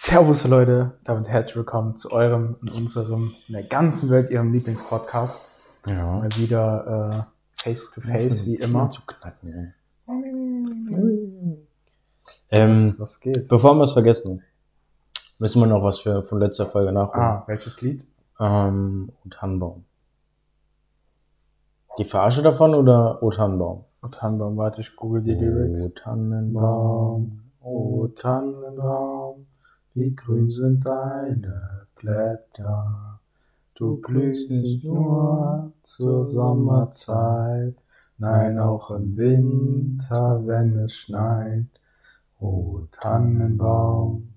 Servus Leute, damit herzlich willkommen zu eurem und unserem, in der ganzen Welt, ihrem Lieblingspodcast. Ja. Mal wieder äh, face to face, wie immer. Zu knacken, ey. Ähm, Was, was geht? bevor wir es vergessen, müssen wir noch was für, von letzter Folge nachholen. Ah, welches Lied? Ähm, O Tannenbaum. Die Verarsche davon oder O Tannenbaum? O Tannenbaum, warte, ich google die O Lyrics. Tannenbaum, O Tannenbaum, wie grün sind deine Blätter. Du blühst nicht nur zur Sommerzeit, nein auch im Winter, wenn es schneit. O Tannenbaum,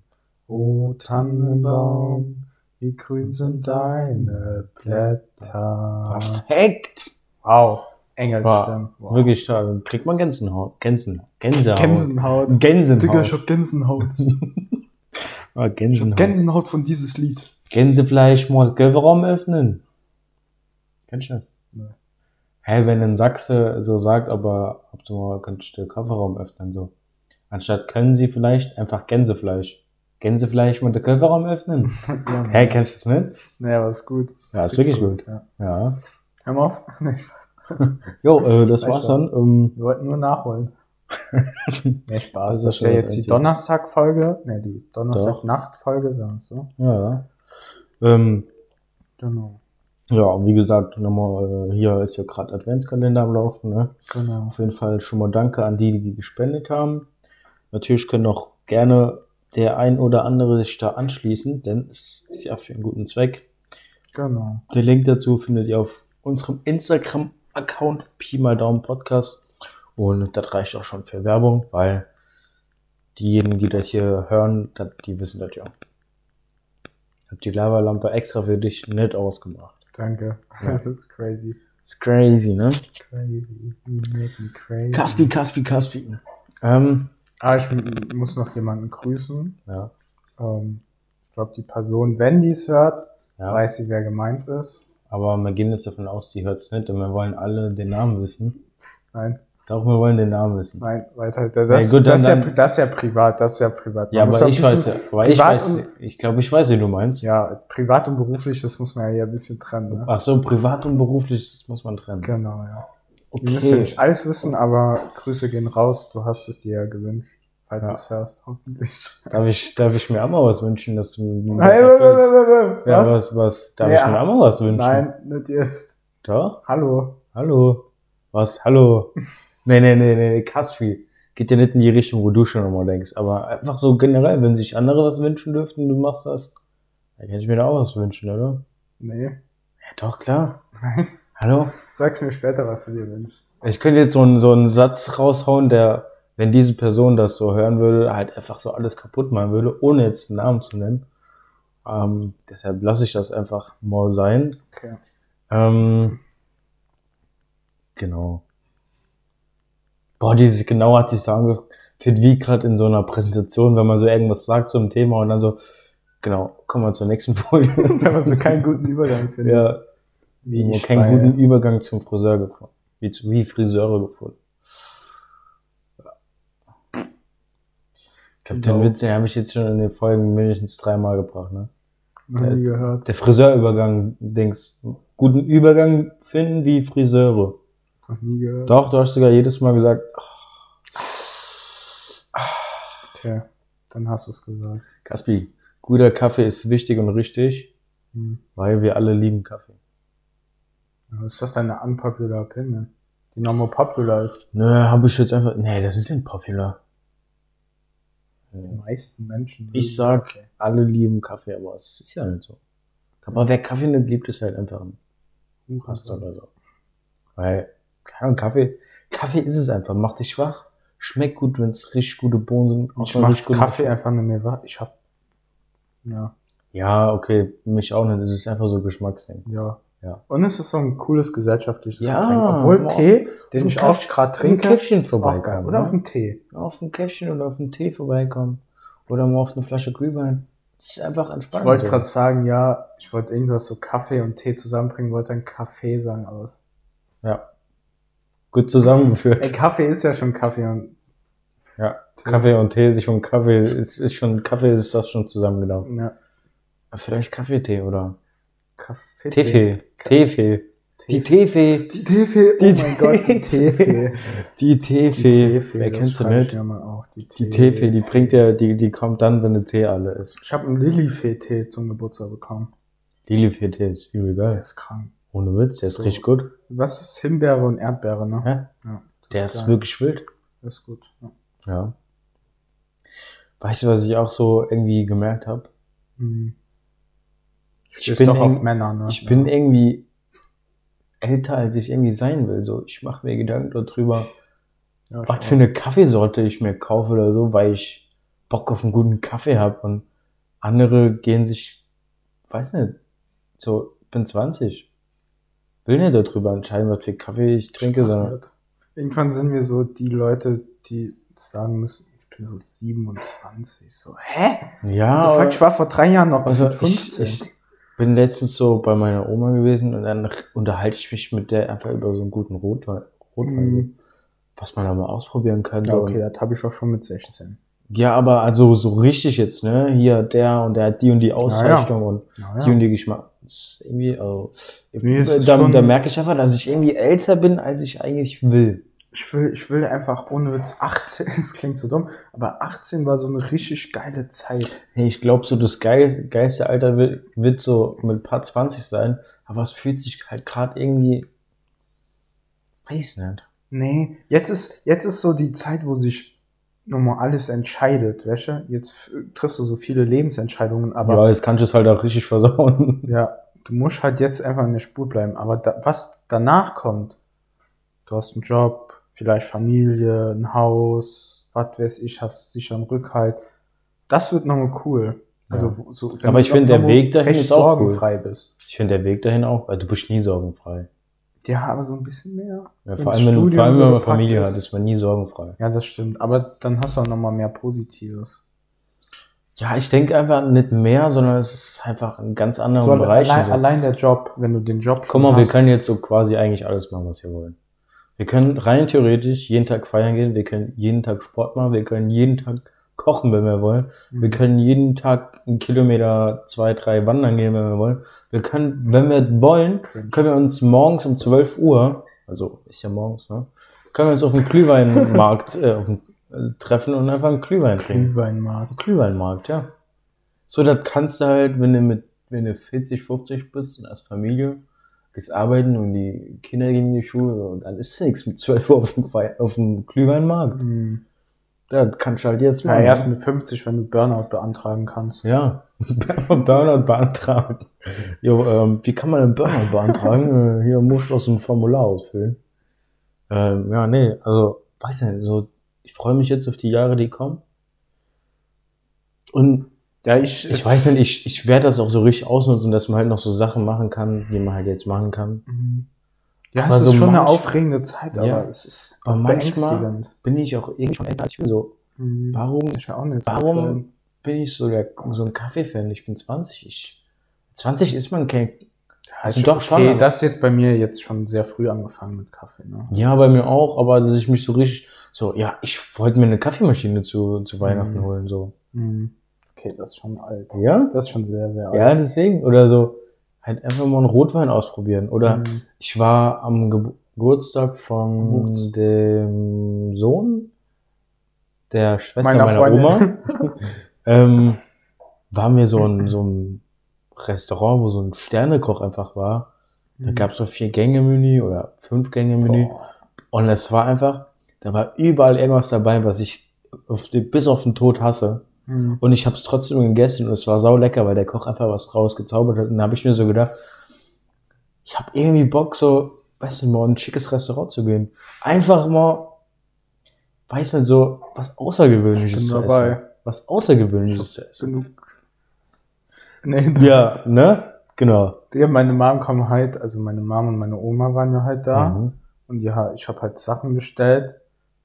o Tannenbaum, wie grün sind deine Blätter. Perfekt! Wow, Engelsstimme. Wow. Wirklich stark. Kriegt man Gänsehaut. Gänsen, Gänsehaut. Gänsehaut. Gänsehaut. Digga, ich hab Gänsehaut. ah, Gänsehaut. Gänsehaut von dieses Lied. Gänsefleisch mal Kofferraum öffnen. Kennst du das? Nee. Hä, wenn ein Sachse so sagt, aber ob du mal könntest du den Kofferraum öffnen, so. Anstatt können sie vielleicht einfach Gänsefleisch. Gänsefleisch mit den Kofferraum öffnen. ja, Hä, kennst du das nicht? Nee, aber ist gut. Ja, ist wirklich gut. Ja. Ja. Hör mal auf. Jo, äh, das war's dann. Ähm, wir wollten nur nachholen. nee, Spaß. Das Das ist ja jetzt die. Donnerstag-Folge. Nee, die Donnerstag-Nacht-Folge, sagen so. ja. Ähm, Genau. ja, wie gesagt, nochmal, äh, hier ist ja gerade Adventskalender am Laufen, ne? Genau. Auf jeden Fall schon mal danke an die, die gespendet haben. Natürlich können auch gerne der ein oder andere sich da anschließen, denn es ist ja für einen guten Zweck. Genau. Den Link dazu findet ihr auf unserem Instagram-Account Pi mal Daumen Podcast. Und das reicht auch schon für Werbung, weil diejenigen, die das hier hören, das, die wissen das ja. Ich hab die Lavalampe extra für dich nicht ausgemacht. Danke. Ja. Das ist crazy. Ist crazy, ne? Crazy. You make me crazy. Kaspi, Kaspi, Kaspi. Ähm, Ah, ich muss noch jemanden grüßen. ja, Ähm, ich glaube, die Person, wenn die es hört, ja. weiß sie, wer gemeint ist. Aber wir gehen jetzt davon aus, die hört's nicht und wir wollen alle den Namen wissen. Nein, Doch, wir wollen den Namen wissen. nein, weiter. Das, gut, das, dann- ist ja, das ist ja privat, das ist ja privat. Man Ja, aber ich weiß ja, aber ich weiß, und- ich glaube, ich weiß, wie du meinst. Ja, privat und beruflich, das muss man ja ein bisschen trennen. Ne? Ach so, privat und beruflich, das muss man trennen. Genau, ja. Ihr müsst ja Okay. nicht alles wissen, aber Grüße gehen raus. Du hast es dir ja gewünscht, falls Ja. du es hörst, hoffentlich. Darf ich, darf ich mir auch mal was wünschen, dass du mir Hey, erfüllst? Ja, was? was, was, darf Ja. ich mir auch mal was wünschen? Nein, nicht jetzt. Doch? Hallo. Hallo? Was? Hallo? Nee, nee, nee, nee, Kaspi. Geht ja nicht in die Richtung, wo du schon immer denkst. Aber einfach so generell, wenn sich andere was wünschen dürften, du machst das, dann kann ich mir da auch was wünschen, oder? Nee. Ja, doch, klar. Nein. Hallo? Sag's mir später, was du dir wünschst. Ich könnte jetzt so einen, so einen Satz raushauen, der, wenn diese Person das so hören würde, halt einfach so alles kaputt machen würde, ohne jetzt einen Namen zu nennen. Ähm, deshalb lasse ich das einfach mal sein. Okay. Ähm, genau. Boah, dieses genau hat sich so angefühlt wie gerade in so einer Präsentation, wenn man so irgendwas sagt zum Thema und dann so, genau, kommen wir zur nächsten Folie. Wenn man so keinen guten Übergang findet. ja, wie ich keinen guten Übergang zum Friseur gefunden. Wie, zu, wie Friseure gefunden. Ich glaube, den Genau. Witz, den habe ich jetzt schon in den Folgen mindestens dreimal gebracht, ne? Gehört. Der Friseurübergang, Dings. Guten Übergang finden wie Friseure. Noch nie gehört. Doch, du hast sogar jedes Mal gesagt, Okay. Dann hast du es gesagt. Kaspi, guter Kaffee ist wichtig und richtig, Hm. weil wir alle lieben Kaffee. Ja, Ist das deine unpopular opinion? Die normal popular ist. Nö, habe ich jetzt einfach, nee, das ist nicht popular. Die meisten Menschen. Ich sag, Kaffee. alle lieben Kaffee, aber es ist ja nicht so. Aber wer Kaffee nicht liebt, ist halt einfach ein Hast oder so. Weil, keine Kaffee, Kaffee ist es einfach, macht dich wach, schmeckt gut, wenn es richtig gute Bohnen sind. Ich mach Kaffee einfach nicht mehr wach. Ich hab. Ja. Ja, okay, mich auch nicht, das ist einfach so Geschmacksding. Ja. Ja. Und es ist so ein cooles gesellschaftliches Ja, Getränk. Obwohl auf- Tee, den dem ich auch gerade auf dem trinke, Käffchen ist auch geil. vorbeikommen, Oder ne? auf dem Tee. Auf ein Käffchen oder auf einen Tee vorbeikommen. Oder mal auf eine Flasche Glühwein. Das ist einfach entspannt. Ich wollte gerade sagen, ja, ich wollte irgendwas so Kaffee und Tee zusammenbringen, wollte dann Kaffee sagen, aber es- Ja. Gut zusammengeführt. Ey, Kaffee ist ja schon Kaffee und Ja. Kaffee und Tee sich um Kaffee ist, ist schon, Kaffee ist das schon zusammengenommen. Ja. Vielleicht Kaffeetee oder Kaffee. Teefee. Teefee. Die Teefee. Die Teefee. Oh Die mein Gott, die Teefee. Die Teefee. Teefee, Wer kennst du nicht? Die, Teefee, die bringt ja, die, die kommt dann, wenn der Tee alle ist. Ich habe einen Lilifee-Tee zum Geburtstag bekommen. Lilifee-Tee ist übel Der geil. ist krank. Ohne Witz, der ist So. richtig gut. Was ist Himbeere und Erdbeere, ne? Ja? Ja. Der ist geil. wirklich wild. Das ist gut. Ja. Ja. Weißt du, was ich auch so irgendwie gemerkt habe? Mhm. Ich Stehst bin doch auf Männer, ne? Ich bin ja. irgendwie älter, als ich irgendwie sein will. So, ich mache mir Gedanken darüber, ja, ich was für eine Kaffeesorte ich mir kaufe oder so, weil ich Bock auf einen guten Kaffee habe und andere gehen sich, weiß nicht, so, ich bin 20. Will nicht darüber entscheiden, was für Kaffee ich trinke, sondern Irgendwann sind wir so die Leute, die sagen müssen, ich bin so 27. So, hä? ja, fuck, ich war vor drei Jahren noch also gefühlt ich, ich bin letztens so bei meiner Oma gewesen und dann unterhalte ich mich mit der einfach über so einen guten Rotwein, Rotwein Mhm. was man da mal ausprobieren könnte. ja, okay, das habe ich auch schon mit 16. Ja, aber also so richtig jetzt, ne? Hier der und der hat die und die Auszeichnung und Ja, die und die Geschmack. Das irgendwie, also, Nee, da, da merke ich einfach, dass ich irgendwie älter bin, als ich eigentlich will. Ich will, ich will einfach ohne Witz 18, es klingt so dumm, aber 18 war so eine richtig geile Zeit. Hey, ich glaube, so das geil, geilste Alter wird, wird so mit ein paar 20 sein, aber es fühlt sich halt gerade irgendwie, weiß nicht. Nee, jetzt ist, jetzt ist so die Zeit, wo sich nochmal alles entscheidet, weißt du? Jetzt triffst du so viele Lebensentscheidungen, aber ja, jetzt kannst du es halt auch richtig versauen. Ja, du musst halt jetzt einfach in der Spur bleiben. Aber da, was danach kommt, du hast einen Job, vielleicht Familie, ein Haus, was weiß ich, hast sicheren Rückhalt. Das wird nochmal cool. Also, so, Aber ich du finde, der Weg dahin ist auch cool. sorgenfrei bist. Ich finde der Weg dahin auch, weil du bist nie sorgenfrei. Ja, aber so ein bisschen mehr. Ja, vor allem, wenn, du, Studium vor allem, so wenn man gepackt Familie ist. hat, ist man nie sorgenfrei. Ja, das stimmt. Aber dann hast du auch nochmal mehr Positives. Ja, ich denke einfach nicht mehr, sondern es ist einfach ein ganz anderer So, Bereich. allein, so. allein der Job, wenn du den Job Guck mal, wir können jetzt so quasi eigentlich alles machen, was wir wollen. Wir können rein theoretisch jeden Tag feiern gehen, wir können jeden Tag Sport machen, wir können jeden Tag kochen, wenn wir wollen. Wir Mhm. können jeden Tag einen Kilometer, zwei, drei wandern gehen, wenn wir wollen. Wir können, wenn wir wollen, können wir uns morgens um 12 Uhr, also ist ja morgens, ne? Können wir uns auf dem Glühweinmarkt äh, auf dem, äh, treffen und einfach einen Glühwein trinken. Glühweinmarkt. Glühweinmarkt, ja. So, das kannst du halt, wenn du mit, wenn du 40, 50 bist und als Familie, gehst arbeiten und die Kinder gehen in die Schule und dann ist nichts mit 12 Uhr auf dem, auf dem Glühweinmarkt. Mhm. Das kannst du halt jetzt Ja, machen. erst mit 50, wenn du Burnout beantragen kannst. Ja, Burnout beantragen. Jo, ähm, wie kann man einen Burnout beantragen? Äh, Hier musst du aus ein Formular ausfüllen. Ähm, ja, nee, also, weiß nicht, so, ich freue mich jetzt auf die Jahre, die kommen. Und Ja, ich, ich weiß nicht, ich, ich werde das auch so richtig ausnutzen, dass man halt noch so Sachen machen kann, die man halt jetzt machen kann. Mhm. Ja, Aber es so ist schon eine manch- aufregende Zeit, aber Ja. es ist Aber manchmal-. Bin ich auch irgendwie schon älter als ich bin. So, Mhm. warum Ich auch nicht Warum sein. bin ich so, der, so ein Kaffee-Fan? Ich bin 20. Ich, 20 ist man kein. Also ich, doch schon, Okay, das ist jetzt bei mir jetzt schon sehr früh angefangen mit Kaffee. Ne? Ja, bei mir auch, aber dass ich mich so richtig, so, ja, ich wollte mir eine Kaffeemaschine zu, zu Weihnachten Mhm. holen, so. Mhm. Okay, das ist schon alt. Ja? Das ist schon sehr, sehr alt. Ja, deswegen. Oder so, halt einfach mal einen Rotwein ausprobieren. Oder Mhm. ich war am Ge Geburtstag von Geburtstag. dem Sohn der Schwester Meiner meiner, Freundin. Oma. ähm, war mir so ein, so ein Restaurant, wo so ein Sternekoch einfach war. Da Mhm. gab es so vier Gänge-Menü oder fünf Gänge-Menü. Und es war einfach, da war überall irgendwas dabei, was ich auf die, bis auf den Tod hasse. Mhm. Und ich habe es trotzdem gegessen und es war sau lecker, weil der Koch einfach was draus gezaubert hat. Und da habe ich mir so gedacht, ich habe irgendwie Bock, so, weißt du, mal in ein schickes Restaurant zu gehen. Einfach mal, weiß nicht, so was Außergewöhnliches Ich zu dabei. essen. Was Außergewöhnliches zu essen. Genug. Nee, Ja, ne? Genau. Ja, meine Mom kam halt, also meine Mom und meine Oma waren ja halt da. Mhm. Und ja, ich habe halt Sachen bestellt.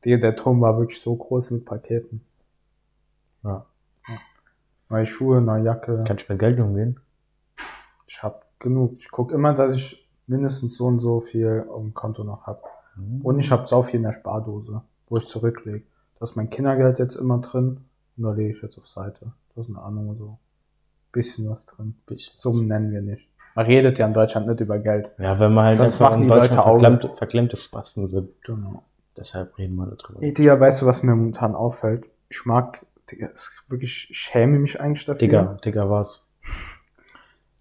Der, der Turm war wirklich so groß mit Paketen. Ja. Neue Schuhe, neue Jacke. Kannst du mit Geld umgehen? Ich hab genug. Ich guck immer, dass ich mindestens so und so viel auf dem Konto noch hab. Mhm. Und ich hab sau viel in der Spardose, wo ich zurücklege. Da ist mein Kindergeld jetzt immer drin. Und da lege ich jetzt auf Seite. Das ist eine Ahnung, so. Bisschen was drin. Summen nennen wir nicht. Man redet ja in Deutschland nicht über Geld. Ja, wenn man halt Sonst einfach machen in Deutschland verklemmte, verklemmte Spasten sind. Genau. Deshalb reden wir darüber. Digga, weißt du, was mir momentan auffällt? Ich mag, Digga, ist wirklich, ich schäme mich eigentlich dafür. Digga, Digga, was?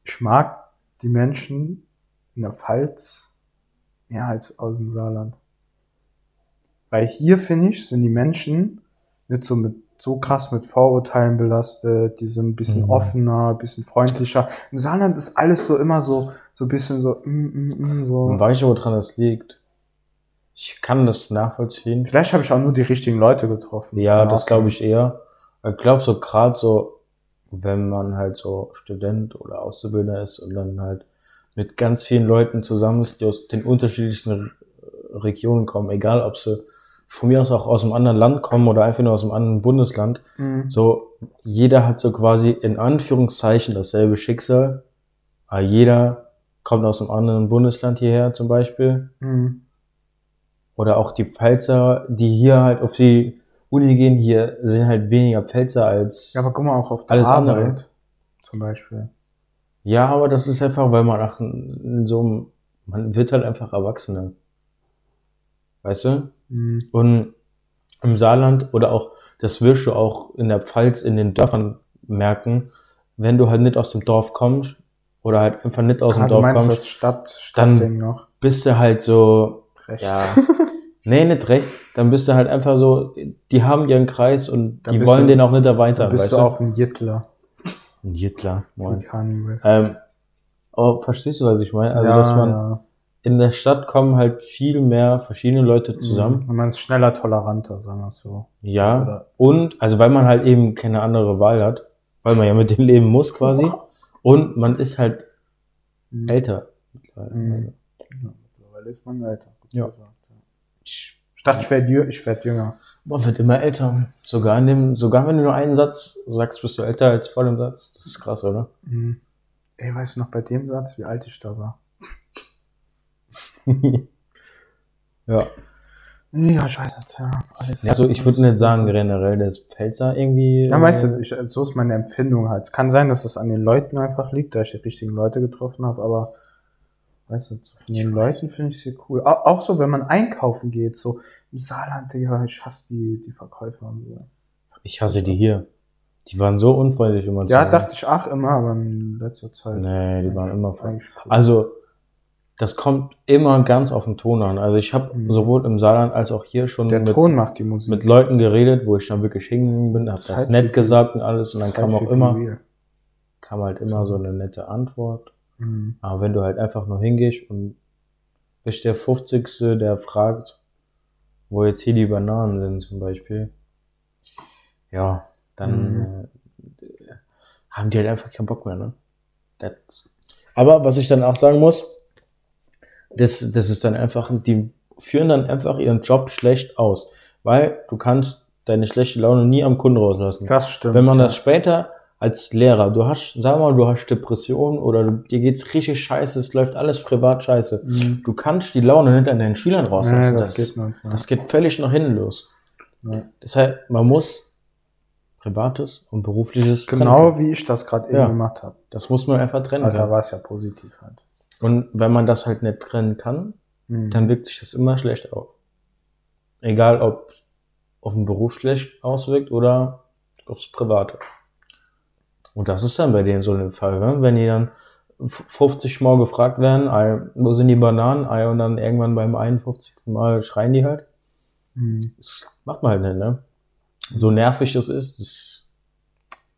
Ich mag die Menschen in der Pfalz mehr als aus dem Saarland. Weil hier, finde ich, sind die Menschen nicht so mit so krass mit Vorurteilen belastet, die sind ein bisschen Mhm. offener, ein bisschen freundlicher. Im Saarland ist alles so immer so, so ein bisschen so, mm, mm, mm, so. Und weißt du, woran das liegt? Ich kann das nachvollziehen. Vielleicht habe ich auch nur die richtigen Leute getroffen. Ja, das glaube ich eher. Ich glaube so gerade so, wenn man halt so Student oder Auszubildender ist und dann halt mit ganz vielen Leuten zusammen ist, die aus den unterschiedlichsten Re- Regionen kommen, egal ob sie von mir aus auch aus einem anderen Land kommen oder einfach nur aus einem anderen Bundesland. Mhm. So, jeder hat so quasi in Anführungszeichen dasselbe Schicksal, aber jeder kommt aus einem anderen Bundesland hierher zum Beispiel. Mhm. Oder auch die Pfälzer, die hier halt auf die Uni gehen, hier sind halt weniger Pfälzer als. Ja, aber guck mal auch auf Alles Arbeit andere. zum Beispiel. Ja, aber das ist einfach, weil man nach in so einem, man wird halt einfach Erwachsener. Weißt du? Mhm. Und im Saarland oder auch, das wirst du auch in der Pfalz in den Dörfern merken, wenn du halt nicht aus dem Dorf kommst oder halt einfach nicht aus dem Ah, du Dorf meinst kommst, das Stadt, dann- bist du halt so, Rechts. ja, nee, nicht recht, dann bist du halt einfach so, die haben ihren Kreis und Dann die wollen du- den auch nicht Dann erweitern, bist weißt du du? auch ein Jittler. Ein Wie moin. Ähm, aber verstehst du, was ich meine? Also, ja, dass man ja. in der Stadt kommen halt viel mehr verschiedene Leute zusammen. Mhm. Und man ist schneller toleranter, sagen wir es so. Ja. Oder- Und, also weil man halt eben keine andere Wahl hat, weil man ja mit dem leben muss quasi. Und man ist halt Mhm. älter. Mhm. Ja, mittlerweile ist man älter. Ja. gesagt, ja. Ich dachte, ich werde jü- ich werd jünger. Man wird immer älter. Sogar in dem, sogar wenn du nur einen Satz sagst, bist du älter als vor dem Satz. Das ist krass, oder? Mhm. Ey, weißt du noch bei dem Satz, wie alt ich da war? ja. Ja, ich weiß nicht, ja. Also ich würde nicht sagen generell, der Pfälzer irgendwie. Ja, weißt äh, du, ich, so ist meine Empfindung halt. Es kann sein, dass es an den Leuten einfach liegt, da ich die richtigen Leute getroffen habe, aber weißt du, so von den Leuten finde ich sie cool. Auch, auch so, wenn man einkaufen geht, so im Saarland, Digga, ich hasse die, die Verkäufer so. Ich hasse die hier. Die waren so unfreundlich immer zu Ja, dachte ich auch immer, aber in letzter Zeit. Nee, die waren immer cool. Also, das kommt immer ganz auf den Ton an. Also ich habe Mhm. sowohl im Saarland als auch hier schon mit, mit Leuten geredet, wo ich dann wirklich hingegangen bin, habe Das das heißt, nett gesagt und alles und dann kam auch immer, kam halt immer so eine nette Antwort. Mhm. Aber wenn du halt einfach nur hingehst und bist der 50. der fragt, wo jetzt hier die Bananen sind zum Beispiel, ja, dann Mhm. äh, haben die halt einfach keinen Bock mehr, ne? Das. Aber was ich dann auch sagen muss, das, das ist dann einfach, die führen dann einfach ihren Job schlecht aus, weil du kannst deine schlechte Laune nie am Kunden rauslassen. Das stimmt. Wenn man ja. das später als Lehrer, du hast, sag mal, du hast Depressionen oder du, dir geht's richtig scheiße, es läuft alles privat scheiße. Mhm. Du kannst die Laune an deinen Schülern rauslassen. das, das, geht nicht. Ja. das geht völlig nach hinten los. Ja. Deshalb, man muss Privates und Berufliches trennen Genau können. wie ich das gerade eben Ja. gemacht habe. Das muss man einfach trennen Aber da war es ja positiv halt. Und wenn man das halt nicht trennen kann, Mhm. dann wirkt sich das immer schlecht auf. Egal, ob auf den Beruf schlecht auswirkt oder aufs Private. Und das ist dann bei denen so ein Fall, ne? wenn die dann f- 50 Mal gefragt werden, "Ei, wo sind die Bananen, Ei, und dann irgendwann beim 51. Mal schreien die halt. Mhm. Das macht man halt nicht, ne? So nervig das ist, das,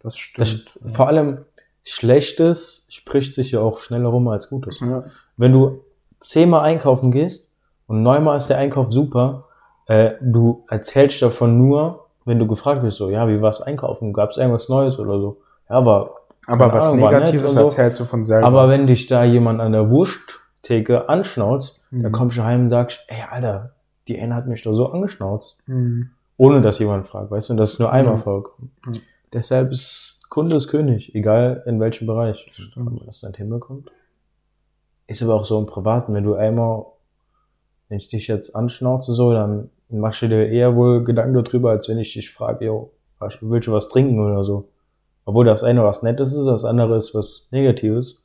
Das stimmt. das vor allem Schlechtes spricht sich ja auch schneller rum als Gutes. ja. wenn du zehnmal einkaufen gehst und neunmal ist der Einkauf super, äh, du erzählst davon nur, wenn du gefragt wirst, so, ja, wie war's einkaufen? Gab's irgendwas Neues oder so? Ja, war, Aber Keine was Ahnung, Negatives so. erzählst du von selber. aber wenn dich da jemand an der Wursttheke anschnauzt, Mhm. dann kommst du heim und sagst, ey, Alter, die eine hat mich doch so angeschnauzt. Mhm. Ohne dass jemand fragt, weißt du, und das ist nur einmal Mhm. vorgekommen. Mhm. Deshalb ist Kunde ist König, egal in welchem Bereich. Stimmt. Wenn man das dann hinbekommt. Ist aber auch so im Privaten, wenn du einmal, wenn ich dich jetzt anschnauze so, dann machst du dir eher wohl Gedanken darüber, als wenn ich dich frage, yo, willst du was trinken oder so. Obwohl das eine was Nettes ist, das andere ist was Negatives.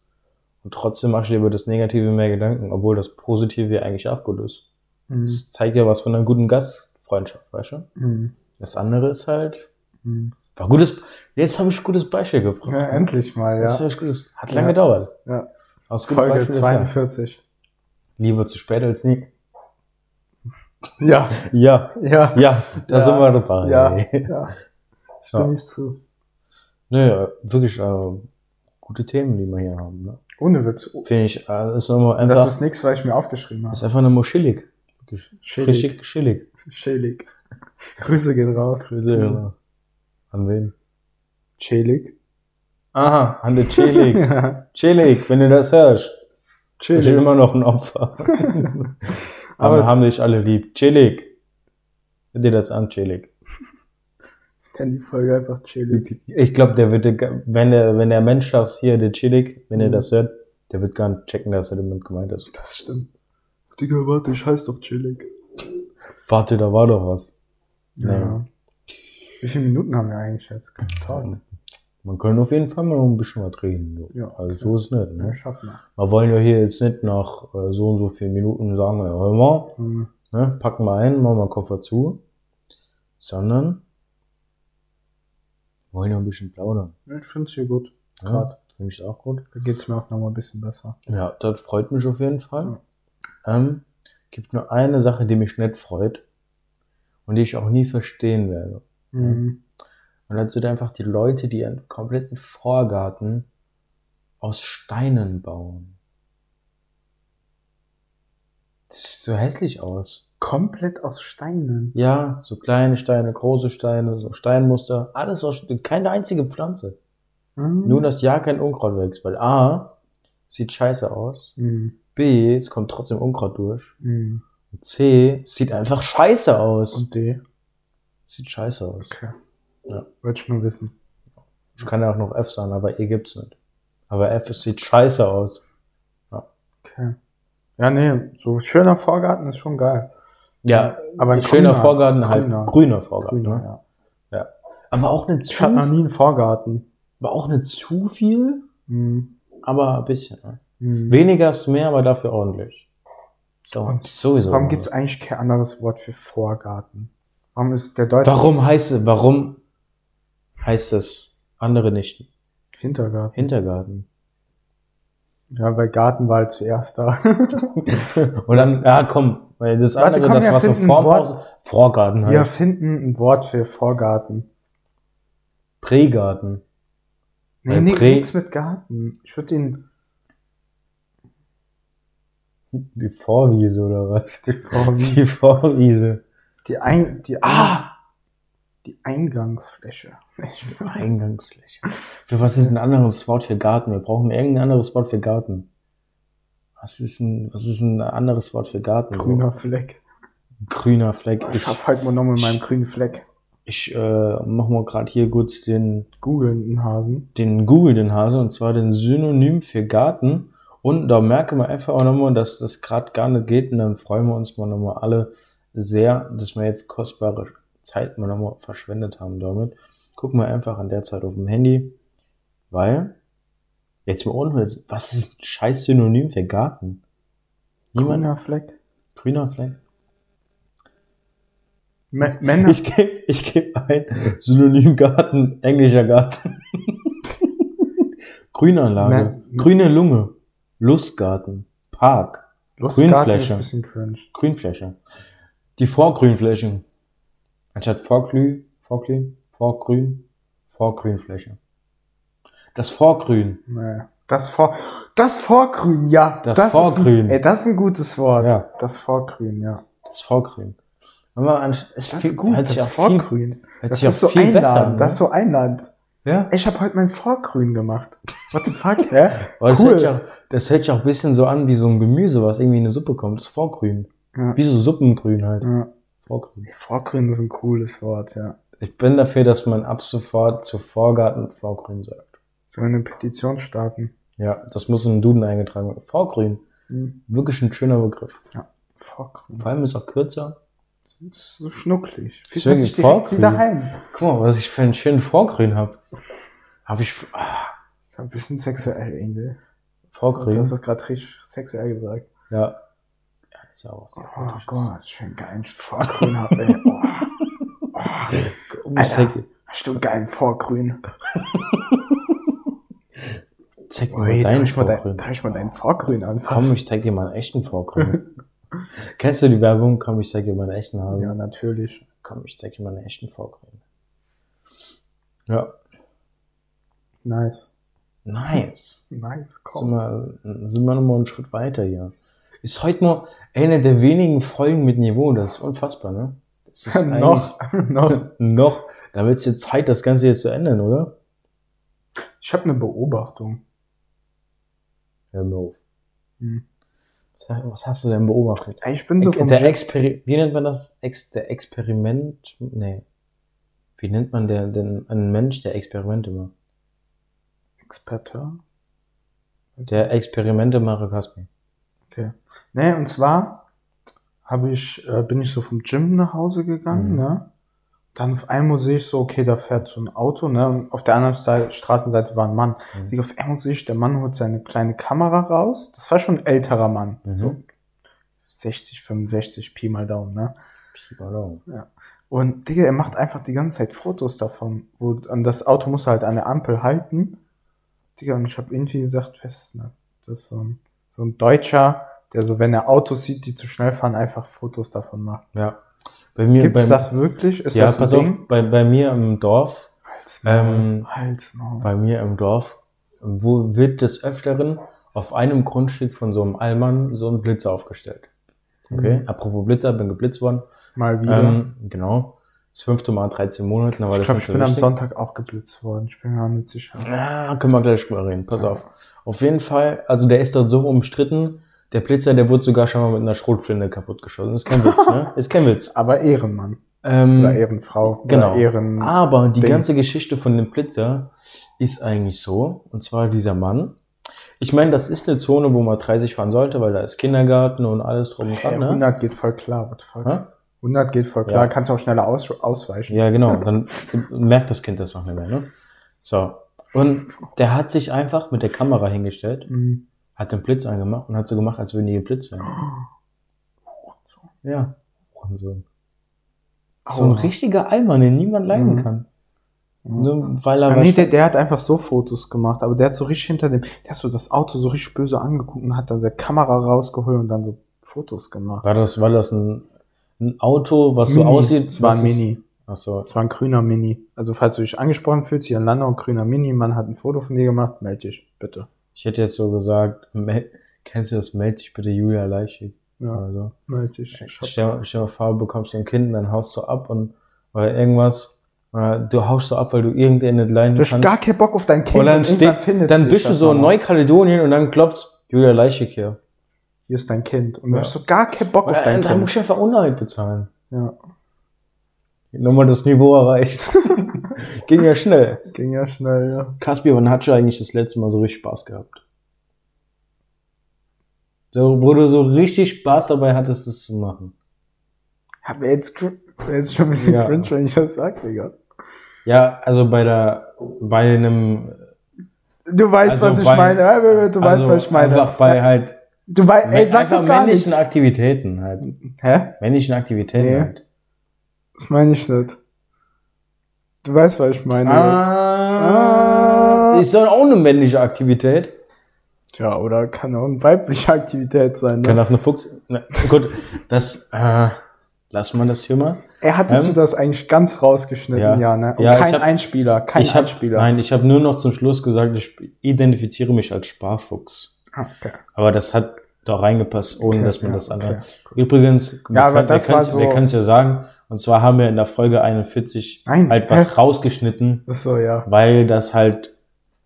Und trotzdem machst du dir über das Negative mehr Gedanken, obwohl das Positive ja eigentlich auch gut ist. Mhm. Das zeigt ja was von einer guten Gastfreundschaft, weißt du? Mhm. Das andere ist halt, Mhm. war gutes, jetzt habe ich ein gutes Beispiel gebracht. Ja, endlich mal, Das ja. ist gutes, hat Ja. lange gedauert. Ja. Aus Folge Beispiel ist ja. 42. Lieber zu spät als nie. Ja, Ja, ja. ja, da Ja. sind wir dabei. Ja, ja. Stimme Ja. ich zu. Nö, wirklich äh, gute Themen, die wir hier haben. Ne? Ohne Witz. Finde ich, äh, ist nochmal einfach, Das ist nichts, was ich mir aufgeschrieben ist habe. einfach nochmal chillig. Wirklich Chillig. Richtig chillig. Chillig. Grüße gehen raus. Grüße, ja. An wen? Chillig. Aha, an der chillig. chillig, wenn du das hörst. Ich bin Chillig. immer noch ein Opfer. Aber Aber- wir haben dich alle lieb. Chillig. Hör dir das an, chillig. Dann die Folge einfach chillig. Ich glaube, der wird, wenn der, wenn der Mensch das hier, der chillig, wenn er Mhm. das hört, der wird gar nicht checken, dass er damit gemeint ist. Das stimmt. Digga, warte, ich heiß doch chillig. Warte, da war doch was. Ja. Ja. Wie viele Minuten haben wir eigentlich jetzt? Total. Man kann auf jeden Fall mal noch ein bisschen was reden. Ja. Also so ist es nicht. Ja, Ne? wir. Wir wollen ja hier jetzt nicht nach äh, so und so vielen Minuten sagen, ja, hör mal, Mhm. ne, packen wir ein, machen wir Koffer zu, sondern wollen ja ein bisschen plaudern. Ich finde es hier gut. Ja? Finde ich auch gut. Da geht es mir auch nochmal ein bisschen besser. Ja, das freut mich auf jeden Fall. Ähm, gibt nur eine Sache, die mich nicht freut und die ich auch nie verstehen werde. Mhm. Und das sind einfach die Leute, die einen kompletten Vorgarten aus Steinen bauen. Das sieht so hässlich aus. Komplett aus Steinen. Ja, so kleine Steine, große Steine, so Steinmuster, alles aus, keine einzige Pflanze. Mhm. Nur, dass ja kein Unkraut wächst, weil A, sieht scheiße aus, Mhm. B, es kommt trotzdem Unkraut durch, Mhm. und C, sieht einfach scheiße aus. Und D. sieht scheiße aus. Okay. Ja. Wollte ich nur wissen. Ich kann ja auch noch F sagen, aber E gibt's nicht. Aber F, es sieht scheiße aus. Okay. Ja, nee, so schöner Vorgarten ist schon geil. Ja, aber ein schöner grüner- Vorgarten, halt grüner. grüner Vorgarten. Grüner, ne? ja. Aber auch nicht Ich zu, hatte noch nie einen Vorgarten. aber auch nicht zu viel, Mhm. aber ein bisschen. Ne? Mhm. Weniger ist mehr, aber dafür ordentlich. So, Und sowieso. Warum gibt's eigentlich kein anderes Wort für Vorgarten? Warum ist der deutsche Warum heißt es, warum heißt das andere nicht Hintergarten? Hintergarten? Ja, weil Garten war halt zuerst da. Und dann, ja komm, weil das Warte, andere, komm, das was so. Haus- Vorgarten halt. Wir finden ein Wort für Vorgarten. Prägarten. Nee, nee Prä- nix mit Garten. Ich würde ihn Die Vorwiese oder was? die, Vorwiese- Die Vorwiese. die, ein, die, Ah! die Eingangsfläche. Ich, Eingangsfläche. Für was ist ein anderes Wort für Garten? Wir brauchen irgendein anderes Wort für Garten. Was ist ein, was ist ein anderes Wort für Garten? grüner Fleck. Grüner Fleck. Ich Ich, schaff halt mal noch mit meinem grünen Fleck. ich äh, mach mal gerade hier kurz den, Googeln einen Hasen. den Google den Hase und zwar den Synonym für Garten. Und da merken wir einfach auch nochmal, dass das gerade gar nicht geht. Und dann freuen wir uns mal nochmal alle sehr, dass wir jetzt kostbare Zeit mal nochmal verschwendet haben damit. Gucken wir einfach an der Zeit auf dem Handy, weil jetzt mal ohne was ist ein scheiß Synonym für Garten? Niemand? Grüner Fleck. Grüner Fleck? M Männer. Ich gebe ich geb ein Synonym Garten, englischer Garten. Grünanlage, Man- grüne Lunge, Lustgarten, Park, Lustgarten ist Grünfläche. ein bisschen cringe. Grünfläche. Die Vorgrünflächen. Anstatt Vorglüh, Vorglüh, Vorgrün, Vorgrünfläche. Das Vorgrün. Nee. Das Vor das Vorgrün, ja. Das Ist Vorgrün. ein, ey, das ist ein gutes Wort. Ja. Das Vorgrün, ja. Das Vorgrün. Wenn man an, es Das viel- ist gut. Das viel, Vorgrün. hört Das ist so viel einladend. besser Das ist so einladend. ja? Ich habe heute mein Vorgrün gemacht. What the fuck, hä? Aber das, Cool. hört sich auch, das hört sich auch ein bisschen so an wie so ein Gemüse, was irgendwie in eine Suppe kommt. Das Vorgrün. Ja. Wie so Suppengrün halt. Ja. Vorgrün. Vorgrün ist ein cooles Wort, ja. Ich bin dafür, dass man ab sofort zu Vorgarten Vorgrün sagt. Sollen wir eine Petition starten? Ja, das muss in den Duden eingetragen werden. Vorgrün. Hm. Wirklich ein schöner Begriff. Vorgrün. Vor allem ist auch kürzer. ist so schnucklig. Fühlt Deswegen sich Vorgrün. daheim. Guck mal, was ich für einen schönen Vorgrün habe. Habe ich ah, Ist ein bisschen sexuell, Engel. Vorgrün? Du hast das gerade richtig sexuell gesagt. ja. Ja, ist ja auch sehr Oh. Gott, was für ein geilen Vorgrün hab, ey. Oh. Komm, Alter. ich zeig, dir- Hast du einen geilen Vorgrün? zeig mir darf deinen ich dein, Vorgrün. darf ich mal deinen Vorgrün anfassen? Komm, ich zeig dir mal einen echten Vorgrün. Kennst du die Werbung? Komm, ich zeig dir mal einen echten Hasen. Ja, natürlich. Komm, ich zeig dir mal einen echten Vorgrün. Ja. Nice. Nice. Nice, Sind komm. wir, sind wir nochmal einen Schritt weiter hier. Ist heute nur eine der wenigen Folgen mit Niveau. Das ist unfassbar, ne? Noch, noch. noch. Da wird es jetzt Zeit, das Ganze jetzt zu ändern, oder? Ich habe eine Beobachtung. Hör mir auf. Hm. Was- hast du denn beobachtet? Ich bin so vom der Experi wie nennt man das? Ex der Experiment? Nee. Wie nennt man der, den, einen Mensch, der Experimente macht? Experte. Der Experimente mache Kaspi. Okay. Nee, und zwar habe ich, äh, bin ich so vom Gym nach Hause gegangen, Mhm. ne? Dann auf einmal sehe ich so, okay, da fährt so ein Auto, ne? Auf der anderen Seite, Straßenseite war ein Mann. Mhm. Digga, Auf einmal sehe ich, der Mann holt seine kleine Kamera raus. Das war schon ein älterer Mann. Mhm. So 60, 65, Pi mal Daumen, ne? Pardon. Und Digga, er macht einfach die ganze Zeit Fotos davon. Wo, und das Auto muss halt an der Ampel halten. Digga, und ich habe irgendwie gedacht, was ist das? Das ist so ein, so ein Deutscher, der so, wenn er Autos sieht, die zu schnell fahren, einfach Fotos davon macht. Ja. Bei mir, Gibt's beim, das wirklich? Ist ja, das pass auf, bei, bei mir im Dorf, ähm, bei mir im Dorf, wo wird des Öfteren auf einem Grundstück von so einem Allmann so ein Blitzer aufgestellt. Okay, Mhm. apropos Blitzer, bin geblitzt worden. Mal wieder. Ähm, genau. Das fünfte Mal 13 Monate, aber ich das glaube, ich so bin am wichtig. Sonntag auch geblitzt worden. Ich bin mir nicht sicher. Ja, können wir gleich drüber reden. Pass auf. Auf jeden Fall, also der ist dort so umstritten. Der Blitzer, der wurde sogar schon mal mit einer Schrotflinte kaputtgeschossen. Ist kein Witz, ne? Ist kein Witz. Aber Ehrenmann. Ähm, Oder Ehrenfrau. genau. Oder Ehren. aber die Ding. ganze Geschichte von dem Blitzer ist eigentlich so. Und zwar dieser Mann. Ich meine, das ist eine Zone, wo man 30 fahren sollte, weil da ist Kindergarten und alles drum und dran. Ne? 100 geht voll klar. What the fuck? Hä? 100 geht voll klar. Ja. Kannst auch schneller aus, ausweichen. Ja, genau. Dann merkt das Kind das auch nicht mehr. Ne? So. Und der hat sich einfach mit der Kamera hingestellt, Mhm. Hat den Blitz angemacht und hat so gemacht, als würden die geblitzt werden. Ja. Hurensohn. So ein richtiger Allmann, den niemand leiden Mhm. kann. Mhm. Nur weil er nee, der, der hat einfach so Fotos gemacht, aber der hat so richtig hinter dem, der hat so das Auto so richtig böse angeguckt und hat dann seine Kamera rausgeholt und dann so Fotos gemacht. war das, war das ein, ein Auto, was so Mini. aussieht? Es war ein Mini. Ach so. Es war ein grüner Mini. Also falls du dich angesprochen fühlst, hier in Landau, grüner Mini, man hat ein Foto von dir gemacht, melde dich, bitte. Ich hätte jetzt so gesagt, kennst du das, meld dich bitte Julia Leichig. Ja, Also, melde dich. Stell, stell dir vor, du bekommst ein Kind, dann haust du ab und, oder irgendwas, du haust so ab, weil du irgendeinen nicht leiden du hast kannst. gar keinen Bock auf dein Kind und dann, steht, findet dann bist du so in. Neukaledonien und dann klopft Julia Leichig hier. Hier ist dein Kind. Und du Ja. hast so gar keinen Bock auf Äh, dein da Kind. musst du einfach Unhalt bezahlen. Ja, Nochmal das Niveau erreicht. Ging ja schnell. ging ja schnell, ja. Kaspi, wann hat du eigentlich das letzte Mal so richtig Spaß gehabt? So, wo du so richtig Spaß dabei hattest, das zu machen. Aber jetzt, jetzt schon ein bisschen Ja. cringe, wenn ich das sag, Digga. Ja, also bei der, bei einem, Du weißt, Also was ich bei- meine. Du weißt, also was ich meine. einfach bei halt, Du weißt, ey, sag einfach doch gar männlichen Aktivitäten halt. Hä? Männlichen Aktivitäten Nee. halt. Das meine ich nicht. Du weißt, was ich meine jetzt. Ah, ist doch auch eine männliche Aktivität. Tja, oder kann auch eine weibliche Aktivität sein. Kann Ne? auch eine Fuchs, ne, gut, das, äh, lassen wir das hier mal. Er hattest Ähm, du das eigentlich ganz rausgeschnitten, ja. ja, ne? Und Ja, kein hab- Einspieler, kein hab, Einspieler. Nein, ich habe nur noch zum Schluss gesagt, ich identifiziere mich als Sparfuchs. Ah, okay. Aber das hat da reingepasst, ohne Okay, dass man ja, das andere. okay, Übrigens, wir Ja, das wir so- können es ja sagen. Und zwar haben wir in der Folge 41 Nein, halt was hä? rausgeschnitten, Das so, ja. weil das halt,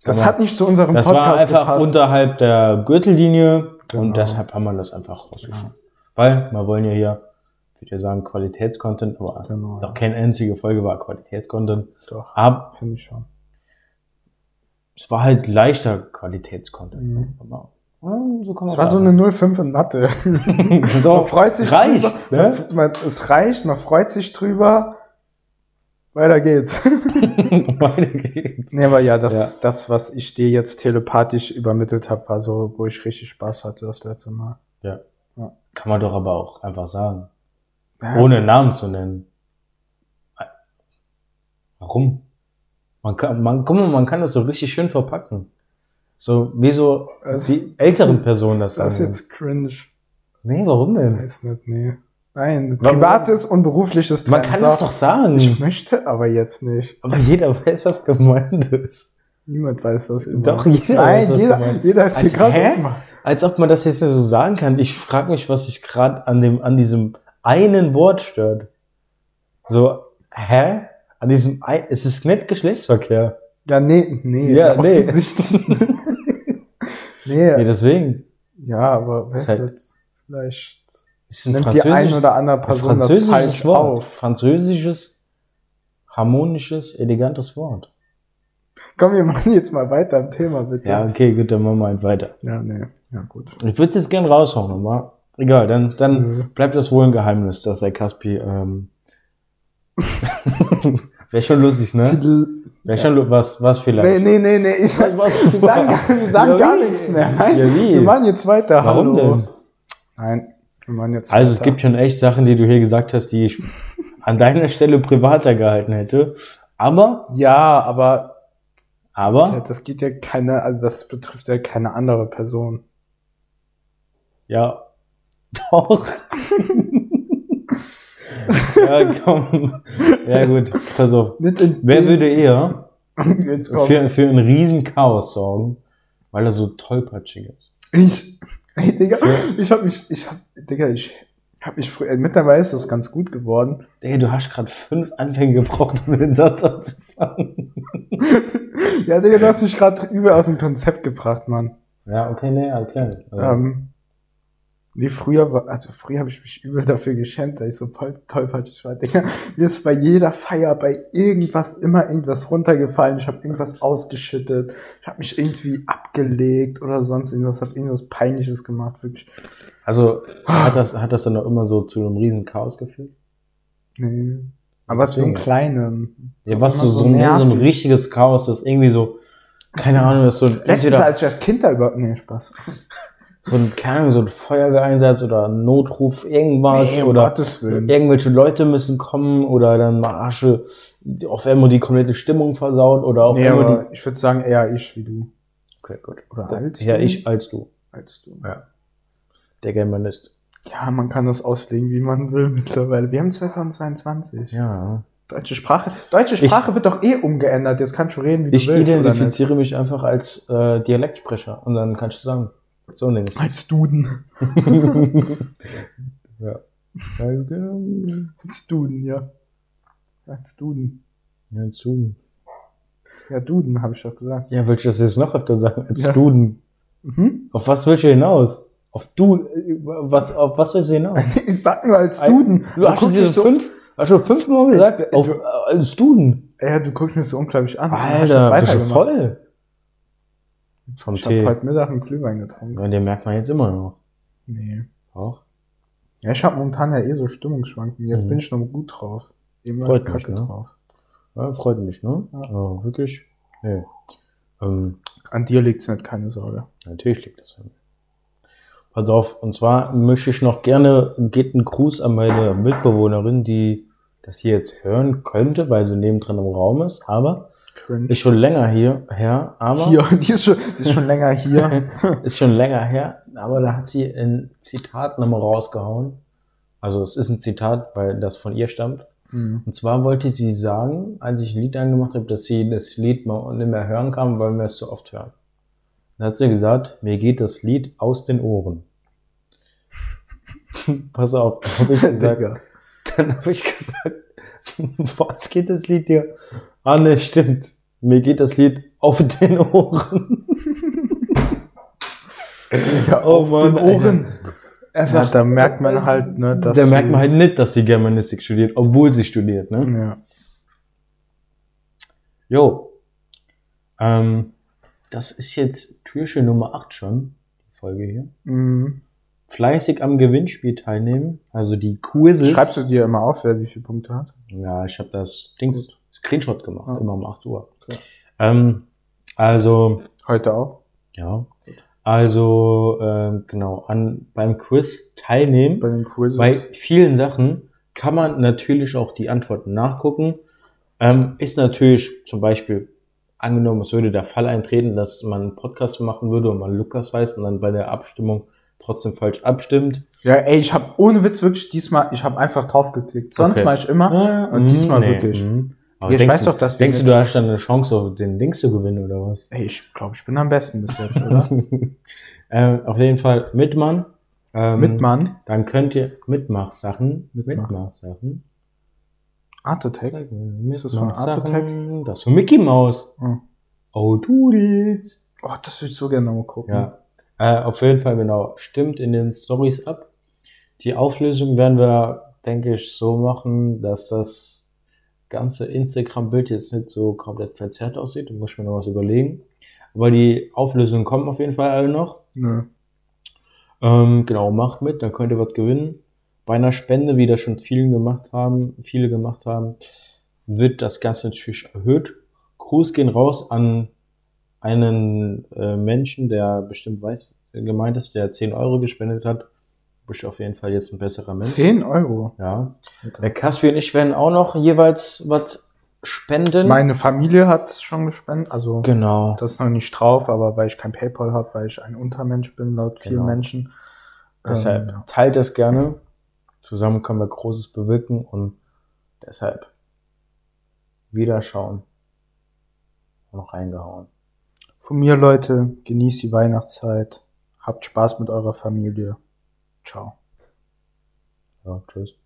Das hat nicht zu unserem das Podcast war einfach gepasst. unterhalb der Gürtellinie Genau. und deshalb haben wir das einfach rausgeschnitten. Weil wir wollen ja hier, ich würde ja sagen, Qualitätscontent, aber Genau, noch keine einzige Folge war Qualitätscontent. Doch, Aber finde ich schon. es war halt leichter Qualitätscontent. Mhm. So kann Es man war so eine 05 in Mathe. so Man freut sich reicht, drüber. ne? Man, es reicht, man freut sich drüber. Weiter geht's. Weiter geht's. nee, aber ja, das, das, was ich dir jetzt telepathisch übermittelt habe, war so, wo ich richtig Spaß hatte das letzte Mal. Kann man doch aber auch einfach sagen. Ja, Ohne Namen zu nennen. Warum? Man kann, man, guck mal, man kann das so richtig schön verpacken. So, wie so Das- die älteren Personen das sagen. Das ist jetzt cringe. nee, warum denn? Weiß nicht, nee. Nein, privates und berufliches Man trennen. kann das doch sagen. Ich möchte aber jetzt nicht. aber jeder weiß, was gemeint ist. Niemand weiß, was gemeint Doch, ist. jeder Nein, weiß, was jeder, gemeint ist. jeder ist hier gerade. Als ob man das jetzt nicht so sagen kann. Ich frage mich, was sich gerade an dem, an diesem einen Wort stört. So, hä? An diesem, ein, es ist nicht Geschlechtsverkehr. Ja, nee, nee. Ja, nee. offensichtlich. nee, Nee, deswegen. ja, aber weißt halt- du, vielleicht Ist ein nimmt die ein oder andere Person das französisches falsch Wort. auf. Französisches, harmonisches, elegantes Wort. Komm, wir machen jetzt mal weiter im Thema, bitte. Ja, okay, gut, dann machen wir halt weiter. ja nee. Ja, gut. Ich würde es jetzt gern raushauen, aber egal, dann, dann Nö. bleibt das wohl ein Geheimnis, dass der Caspi, ähm, wäre schon lustig, ne? Wäre schon, was, was vielleicht? Nee, nee, nee, nee. Ich sag, Was- wir sagen, gar, wir sagen Ja, gar nichts mehr. Nein, Ja, wir machen jetzt weiter. Warum Hallo. denn? Nein, wir machen jetzt Also es weiter. gibt schon echt Sachen, die du hier gesagt hast, die ich an deiner Stelle privater gehalten hätte. Aber, Ja, aber aber, das geht ja keine, also das betrifft ja keine andere Person. ja, doch. ja, komm. Ja gut, pass auf. Wer würde eher für, für ein Riesenchaos sorgen, weil er so tollpatschig ist? ich, ey, Digga, ich hab mich, ich hab, Digga, ich hab mich früher, mittlerweile ist das ganz gut geworden. Ey, du hast gerade fünf Anfänge gebraucht, um den Satz anzufangen. Ja, Digga, du hast mich gerade übel aus dem Konzept gebracht, Mann. Ja, okay, nee, erklär. Also, Ähm, nee, früher war, also früher habe ich mich übel dafür geschämt, dass ich so toll, tollpatschig war. Digga, mir ist bei jeder Feier, bei irgendwas immer irgendwas runtergefallen. Ich habe irgendwas ausgeschüttet. Ich habe mich irgendwie abgelegt oder sonst irgendwas. habe irgendwas Peinliches gemacht, wirklich. also hat, das, hat das dann noch immer so zu einem riesen Chaos geführt? Nee. Aber so einen Deswegen. kleinen. Ja, was so, so, ein, nee, so ein richtiges Chaos, das irgendwie so, keine Ahnung, das so ein, Letztens, als ich als Kind da über... Nee, Spaß. So ein, keine Ahnung, so ein Feuerwehreinsatz oder Notruf, irgendwas Nee, um oder irgendwelche Leute müssen kommen oder dann Marsche auf einmal die komplette Stimmung versaut oder auf Nee, einmal die, ich würde sagen eher ich wie du. okay, gut. Oder als ja, du. ich als du, Als du. der Germanist. Ja, man kann das auslegen, wie man will mittlerweile. Wir haben 2022. Ja. Deutsche Sprache. Deutsche Sprache wird doch eh umgeändert. Jetzt kannst du reden, wie Ich du willst. oder nicht? identifiziere mich einfach als äh, Dialektsprecher und dann kannst du sagen, so nehme ich Als Duden. ja. Als Duden, ja. Als Duden. Ja, als Duden. Ja, Duden, habe ich doch gesagt. Ja, willst du das jetzt noch öfter sagen? Als Ja. Duden. Mhm. Auf was willst du hinaus? Auf du, was, auf was willst du hinaus? Ich sag nur als Ein- Duden. Du hast schon diese so, fünf, hast schon fünfmal gesagt, Äh, auf, du- äh, als Duden. Ja, du guckst mich so unglaublich an. Alter, du bist du voll. Vom Ich habe Tee. heute Mittag einen Glühwein getrunken. Ja, den merkt man jetzt immer noch. Nee. Auch? Ja, ich habe momentan ja eh so Stimmungsschwankungen. Jetzt Mhm. bin ich noch gut drauf. Eben Freut ich mich, kacke ne? drauf. Ja, freut mich, ne? Ja. Ja, wirklich? Nee. Ähm, An dir liegt's nicht, keine Sorge. Natürlich liegt das an mir. Pass auf, und zwar möchte ich noch gerne, geht ein Gruß an meine Mitbewohnerin, die das hier jetzt hören könnte, weil sie nebendran im Raum ist, aber Cringe. ist schon länger hier her, aber hier, die ist schon, die ist schon länger hier. ist schon länger her, aber da hat sie ein Zitat nochmal rausgehauen. Also es ist ein Zitat, weil das von ihr stammt. Mhm. Und zwar wollte sie sagen, als ich ein Lied angemacht habe, dass sie das Lied mal nicht mehr hören kann, weil wir es so oft hören. Dann hat sie gesagt, mir geht das Lied aus den Ohren. Pass auf, habe ich gesagt. Dann habe ich gesagt, was geht das Lied dir? Ah ne, stimmt. Mir geht das Lied auf den Ohren. Digga, Oh auf Mann, den Ohren. Einfach, Ja, da merkt man halt, ne, dass da merkt man halt nicht, dass sie Germanistik studiert, obwohl sie studiert, ne? Ja. Jo. Ähm, das ist jetzt Türchen Nummer 8 schon. Die Folge hier. Mhm. Fleißig am Gewinnspiel teilnehmen, also die Quizzes. Schreibst du dir immer auf, wer wie viele Punkte hat? Ja, ich habe das Dings Gut. Screenshot gemacht, Ja. immer um 8 Uhr. Okay. Ähm, also, Heute auch? ja. Also, ähm, genau, an, beim Quiz teilnehmen. Bei den Quizzes? Bei vielen Sachen kann man natürlich auch die Antworten nachgucken. Ähm, ist natürlich zum Beispiel angenommen, es würde der Fall eintreten, dass man einen Podcast machen würde und man Lukas heißt und dann bei der Abstimmung trotzdem falsch abstimmt. ja, ey, ich habe ohne Witz wirklich diesmal, ich habe einfach draufgeklickt. Sonst Okay. mache ich immer. Und diesmal wirklich. Mhm. Aber Ja, ich weiß du, doch, dass wir denkst du, du hast dann eine Chance, auf den Dings zu gewinnen oder was? Ey, ich glaube, ich bin am besten bis jetzt, oder? ähm, auf jeden Fall Mitmann. Ähm, Mit Mann. Dann könnt ihr Mitmachsachen. Mitmach. Mitmachsachen. Art Attack. Ist das von Art Das ist von Mickey Mouse. Hm. Oh, Doodles. Oh, das würde ich so gerne mal gucken. Ja. Äh, auf jeden Fall, genau. Stimmt in den Stories ab. Die Auflösung werden wir, denke ich, so machen, dass das ganze Instagram-Bild jetzt nicht so komplett verzerrt aussieht. Da muss ich mir noch was überlegen. Aber die Auflösungen kommen auf jeden Fall alle noch. Nö. Ähm, genau, macht mit, dann könnt ihr was gewinnen. Bei einer Spende, wie das schon vielen gemacht haben, viele gemacht haben, wird das Ganze natürlich erhöht. Gruß gehen raus an einen äh, Menschen, der bestimmt weiß, wer gemeint ist, der 10 Euro gespendet hat. Bist auf jeden Fall jetzt ein besserer Mensch. 10 Euro. Ja. Der Kaspi und ich werden auch noch jeweils was spenden. Meine Familie hat schon gespendet, also genau. das ist noch nicht drauf, aber weil ich kein PayPal habe, weil ich ein Untermensch bin, laut vielen Genau. Menschen. Deshalb Ähm, ja. teilt es gerne. Zusammen können wir Großes bewirken und deshalb wieder schauen. Noch reingehauen. Von mir, Leute, genießt die Weihnachtszeit. Habt Spaß mit eurer Familie. Ciao. Ja, tschüss.